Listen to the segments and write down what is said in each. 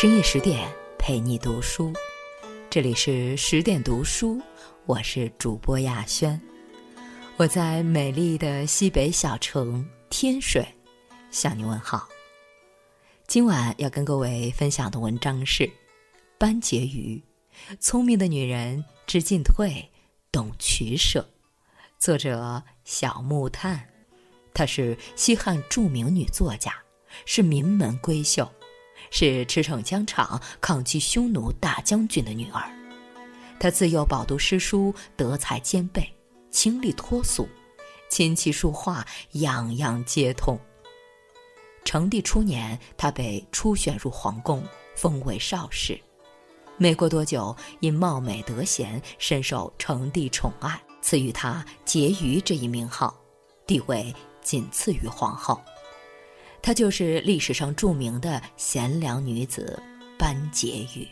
深夜十点陪你读书，这里是十点读书，我是主播亚轩，我在美丽的西北小城天水向你问好。今晚要跟各位分享的文章是班婕妤，聪明的女人知进退，懂取舍。作者小木炭，她是西汉著名女作家。是名门闺秀，是驰骋疆场、抗击匈奴大将军的女儿。她自幼饱读诗书，德才兼备，清丽脱俗，琴棋书画样样皆通。成帝初年，她被初选入皇宫，封为少氏。没过多久，因貌美德贤，深受成帝宠爱，赐予她婕妤这一名号，地位仅次于皇后。她就是历史上著名的贤良女子班婕妤。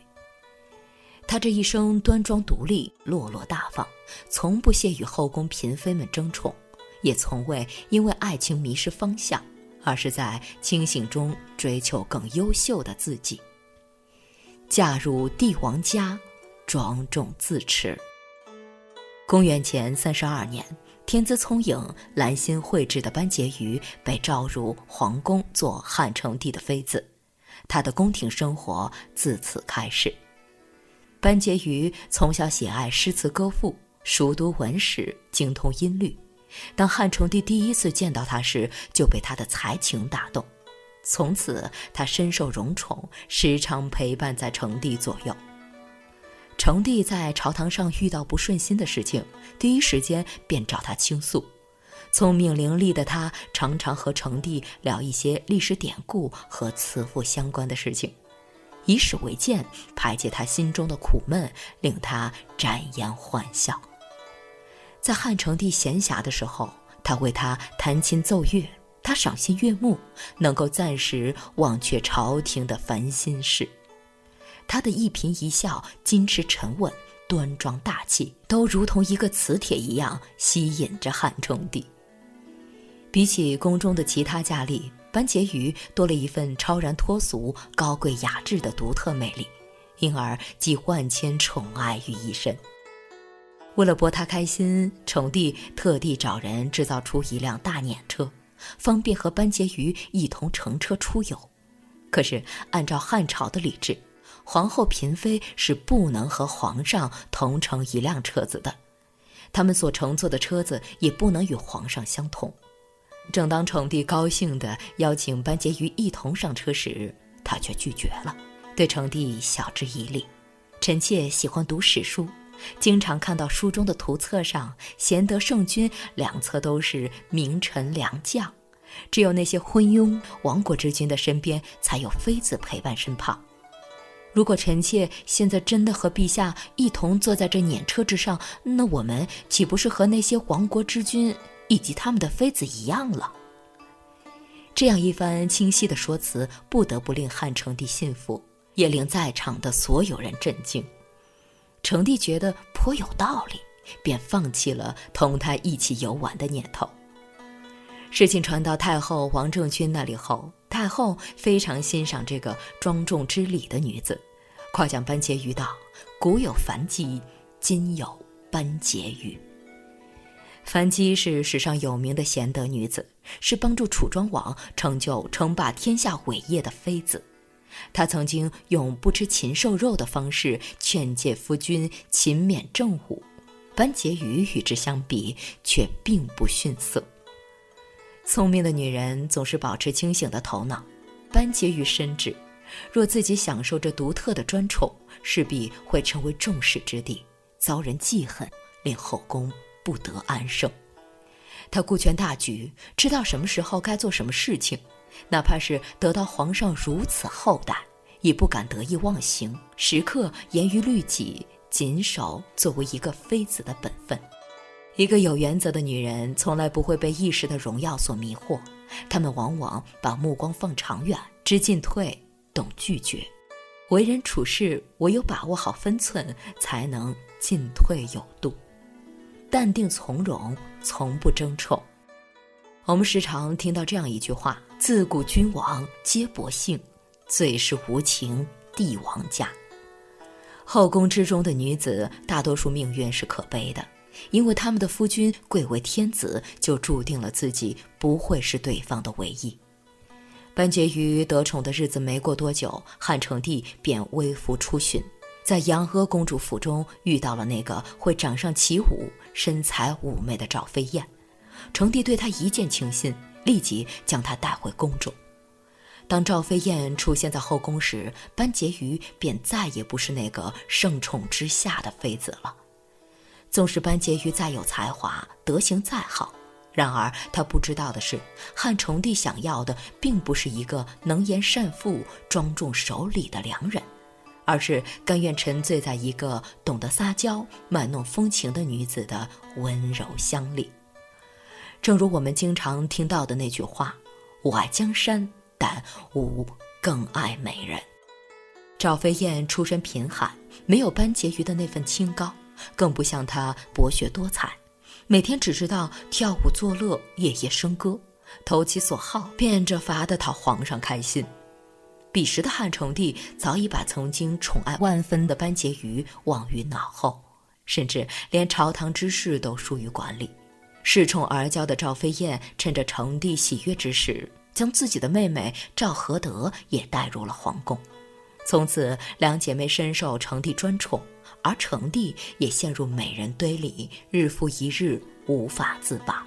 她这一生端庄独立、落落大方，从不屑与后宫嫔妃们争宠，也从未因为爱情迷失方向，而是在清醒中追求更优秀的自己。嫁入帝王家，庄重自持。公元前三十二年。天资聪颖、兰心蕙质的班婕妤被召入皇宫做汉成帝的妃子，她的宫廷生活自此开始。班婕妤从小喜爱诗词歌赋，熟读文史，精通音律。当汉成帝第一次见到她时，就被她的才情打动，从此她深受荣宠，时常陪伴在成帝左右。成帝在朝堂上遇到不顺心的事情，第一时间便找他倾诉。聪明伶俐的他，常常和成帝聊一些历史典故和慈父相关的事情，以史为鉴，排解他心中的苦闷，令他展颜欢笑。在汉成帝闲暇的时候，他为他弹琴奏乐，他赏心悦目，能够暂时忘却朝廷的烦心事。他的一颦一笑，矜持沉稳、端庄大气，都如同一个磁铁一样吸引着汉成帝。比起宫中的其他佳丽，班婕妤多了一份超然脱俗、高贵雅致的独特魅力，因而集万千宠爱于一身。为了博她开心，成帝特地找人制造出一辆大辇车，方便和班婕妤一同乘车出游。可是，按照汉朝的礼制，皇后、嫔妃是不能和皇上同乘一辆车子的，他们所乘坐的车子也不能与皇上相同。正当成帝高兴地邀请班婕妤一同上车时，他却拒绝了，对成帝晓之以理。臣妾喜欢读史书，经常看到书中的图册上，贤德圣君两侧都是名臣良将，只有那些昏庸亡国之君的身边才有妃子陪伴身旁。如果臣妾现在真的和陛下一同坐在这辇车之上，那我们岂不是和那些亡国之君以及他们的妃子一样了？这样一番清晰的说辞，不得不令汉成帝信服，也令在场的所有人震惊。成帝觉得颇有道理，便放弃了同他一起游玩的念头。事情传到太后王政君那里后，太后非常欣赏这个庄重之礼的女子。夸奖班婕妤道：“古有樊姬，今有班婕妤。”樊姬是史上有名的贤德女子，是帮助楚庄王成就称霸天下伟业的妃子。她曾经用不吃禽兽肉的方式劝诫夫君勤勉政务，班婕妤与之相比却并不逊色。聪明的女人总是保持清醒的头脑，班婕妤深知。若自己享受这独特的专宠，势必会成为众矢之的，遭人记恨，令后宫不得安生。他顾全大局，知道什么时候该做什么事情，哪怕是得到皇上如此厚待，也不敢得意忘形，时刻严于律己，谨守作为一个妃子的本分。一个有原则的女人，从来不会被一时的荣耀所迷惑，她们往往把目光放长远，知进退。懂拒绝，为人处事唯有把握好分寸，才能进退有度。淡定从容，从不争宠。我们时常听到这样一句话：“自古君王皆薄幸，最是无情帝王家。后宫之中的女子，大多数命运是可悲的，因为他们的夫君贵为天子，就注定了自己不会是对方的唯一。班婕妤得宠的日子没过多久，汉成帝便微服出巡，在杨阿公主府中遇到了那个会掌上起舞、身材妩媚的赵飞燕。成帝对她一见倾心，立即将她带回宫中。当赵飞燕出现在后宫时，班婕妤便再也不是那个盛宠之下的妃子了。纵使班婕妤再有才华，德行再好，然而他不知道的是，汉成帝想要的并不是一个能言善赋、庄重守礼的良人，而是甘愿沉醉在一个懂得撒娇、卖弄风情的女子的温柔乡里。正如我们经常听到的那句话：“我爱江山。”但吾更爱美人。赵飞燕出身贫寒，没有班婕妤的那份清高，更不像她博学多才，每天只知道跳舞作乐、夜夜笙歌，投其所好，变着法的讨皇上开心。彼时的汉成帝早已把曾经宠爱万分的班婕妤忘于脑后，甚至连朝堂之事都疏于管理。恃宠而骄的赵飞燕，趁着成帝喜悦之时。将自己的妹妹赵合德也带入了皇宫，从此两姐妹深受成帝专宠，而成帝也陷入美人堆里，日复一日无法自拔。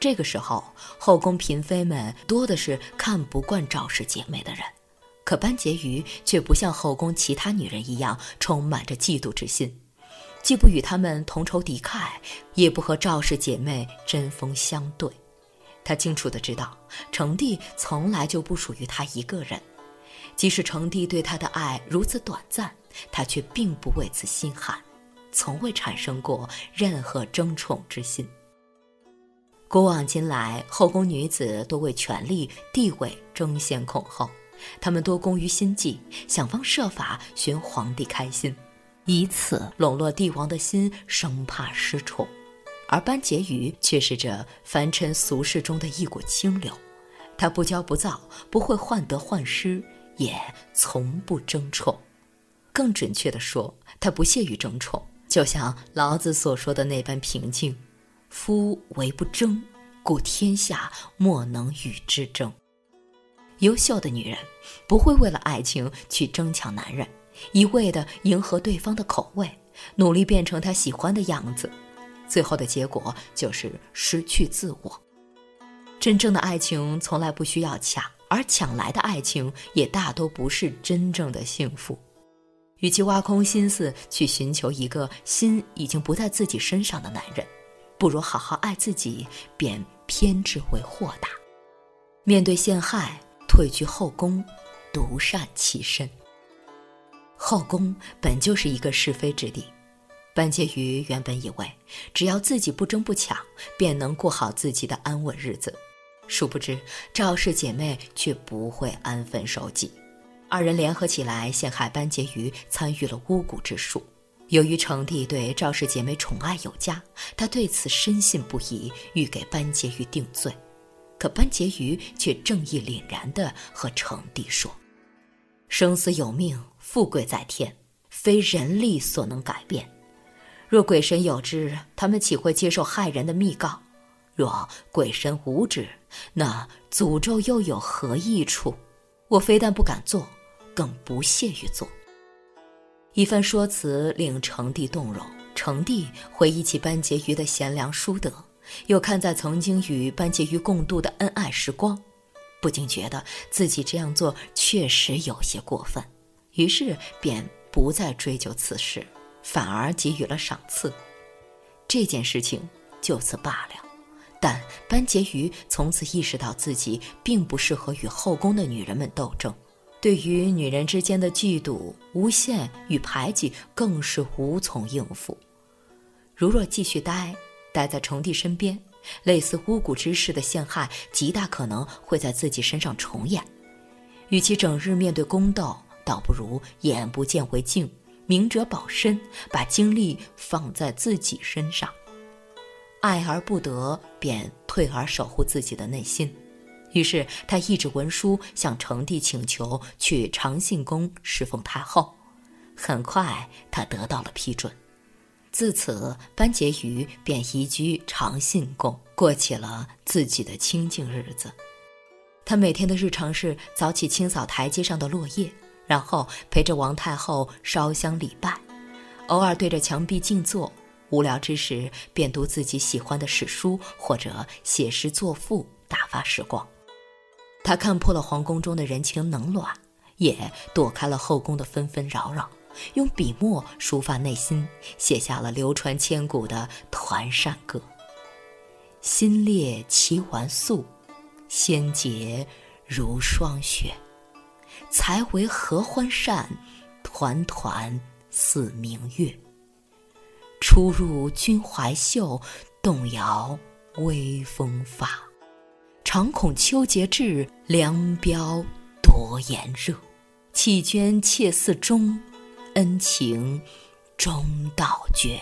这个时候，后宫嫔妃们多的是看不惯赵氏姐妹的人，可班婕妤却不像后宫其他女人一样充满着嫉妒之心，既不与她们同仇敌忾，也不和赵氏姐妹针锋相对。他清楚的知道，成帝从来就不属于他一个人，即使成帝对他的爱如此短暂，他却并不为此心寒，从未产生过任何争宠之心。古往今来，后宫女子多为权力地位争先恐后，她们多功于心计，想方设法寻皇帝开心，以此笼络帝王的心，生怕失宠。而班婕妤却是这凡尘俗世中的一股清流，她不骄不躁，不会患得患失，也从不争宠。更准确的说，她不屑于争宠，就像老子所说的那般平静：“夫唯不争，故天下莫能与之争。”优秀的女人不会为了爱情去争抢男人，一味的迎合对方的口味，努力变成他喜欢的样子。最后的结果就是失去自我。真正的爱情从来不需要抢，而抢来的爱情也大多不是真正的幸福。与其挖空心思去寻求一个心已经不在自己身上的男人，不如好好爱自己，便偏执为豁达。面对陷害，退居后宫，独善其身。后宫本就是一个是非之地。班婕妤原本以为，只要自己不争不抢，便能过好自己的安稳日子。殊不知，赵氏姐妹却不会安分守己，二人联合起来陷害班婕妤，参与了巫蛊之术。由于成帝对赵氏姐妹宠爱有加，他对此深信不疑，欲给班婕妤定罪。可班婕妤却正义凛然地和成帝说：“生死有命，富贵在天，非人力所能改变。”若鬼神有知，他们岂会接受害人的密告？若鬼神无知，那诅咒又有何益处？我非但不敢做，更不屑于做。一番说辞令成帝动容。成帝回忆起班婕妤的贤良淑德，又看在曾经与班婕妤共度的恩爱时光，不禁觉得自己这样做确实有些过分，于是便不再追究此事。反而给予了赏赐，这件事情就此罢了。但班婕妤从此意识到自己并不适合与后宫的女人们斗争，对于女人之间的嫉妒、诬陷与排挤，更是无从应付。如若继续待待在成帝身边，类似巫蛊之事的陷害，极大可能会在自己身上重演。与其整日面对宫斗，倒不如眼不见为净。明哲保身，把精力放在自己身上。爱而不得，便退而守护自己的内心。于是他一纸文书向成帝请求去长信宫侍奉太后。很快，他得到了批准。自此，班婕妤便移居长信宫，过起了自己的清静日子。他每天的日常是早起清扫台阶上的落叶，然后陪着王太后烧香礼拜，偶尔对着墙壁静坐。无聊之时，便读自己喜欢的史书，或者写诗作赋，打发时光。他看破了皇宫中的人情冷暖，也躲开了后宫的纷纷扰扰。用笔墨抒发内心，写下了流传千古的《团扇歌》：“心烈其完素，仙洁如霜雪。才为合欢扇，团团似明月。初入君怀袖，动摇微风发。常恐秋节至，凉飙多炎热。弃捐妾嗣中。”恩情终道绝。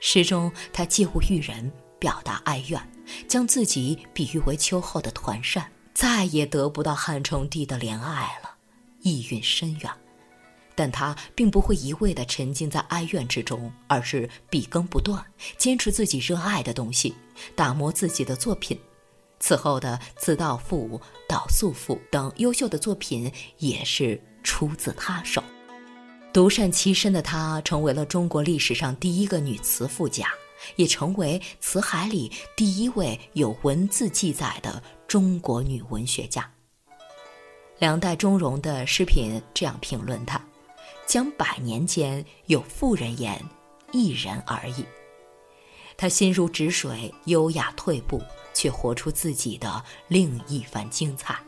诗中，他借物喻人，表达哀怨，将自己比喻为秋后的团扇，再也得不到汉成帝的怜爱了，意蕴深远。但他并不会一味地沉浸在哀怨之中，而是笔耕不断，坚持自己热爱的东西，打磨自己的作品。此后的《自道赋》《导素赋》等优秀的作品，也是出自他手。独善其身的她，成为了中国历史上第一个女词赋家，也成为词海里第一位有文字记载的中国女文学家。两代钟嵘的诗品这样评论她：“将百年间有妇人言，一人而已。”她心如止水，优雅退步，却活出自己的另一番精彩。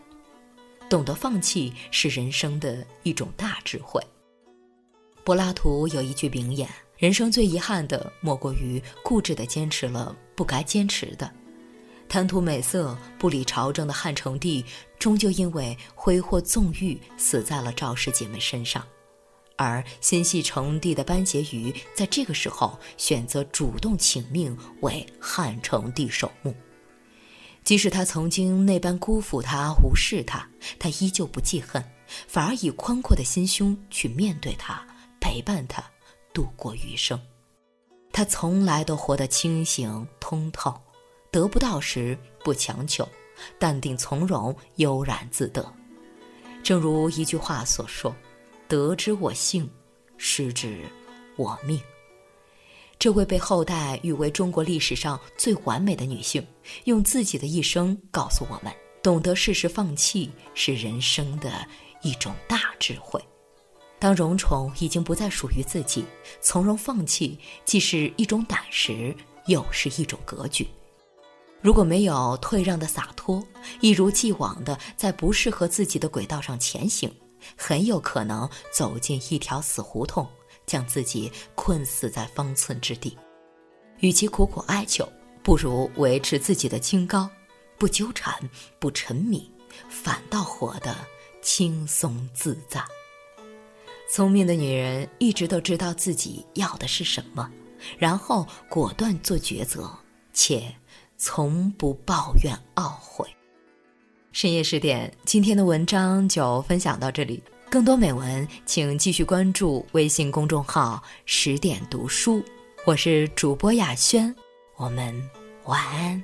懂得放弃是人生的一种大智慧。柏拉图有一句名言：“人生最遗憾的，莫过于固执地坚持了不该坚持的。”贪图美色、不理朝政的汉成帝，终究因为挥霍纵欲，死在了赵氏姐妹身上。而心系成帝的班婕妤，在这个时候选择主动请命为汉成帝守墓。即使他曾经那般辜负他、无视他，他依旧不记恨，反而以宽阔的心胸去面对他。陪伴他度过余生，他从来都活得清醒通透，得不到时不强求，淡定从容，悠然自得。正如一句话所说：“得之我幸，失之我命。”这位被后代誉为中国历史上最完美的女性，用自己的一生告诉我们：懂得适时放弃是人生的一种大智慧。当荣宠已经不再属于自己，从容放弃既是一种胆识，又是一种格局。如果没有退让的洒脱，一如既往的在不适合自己的轨道上前行，很有可能走进一条死胡同，将自己困死在方寸之地。与其苦苦哀求，不如维持自己的清高，不纠缠，不沉迷，反倒活得轻松自在。聪明的女人一直都知道自己要的是什么，然后果断做抉择，且从不抱怨懊悔。深夜十点，今天的文章就分享到这里。更多美文，请继续关注微信公众号“十点读书”。我是主播雅轩，我们晚安。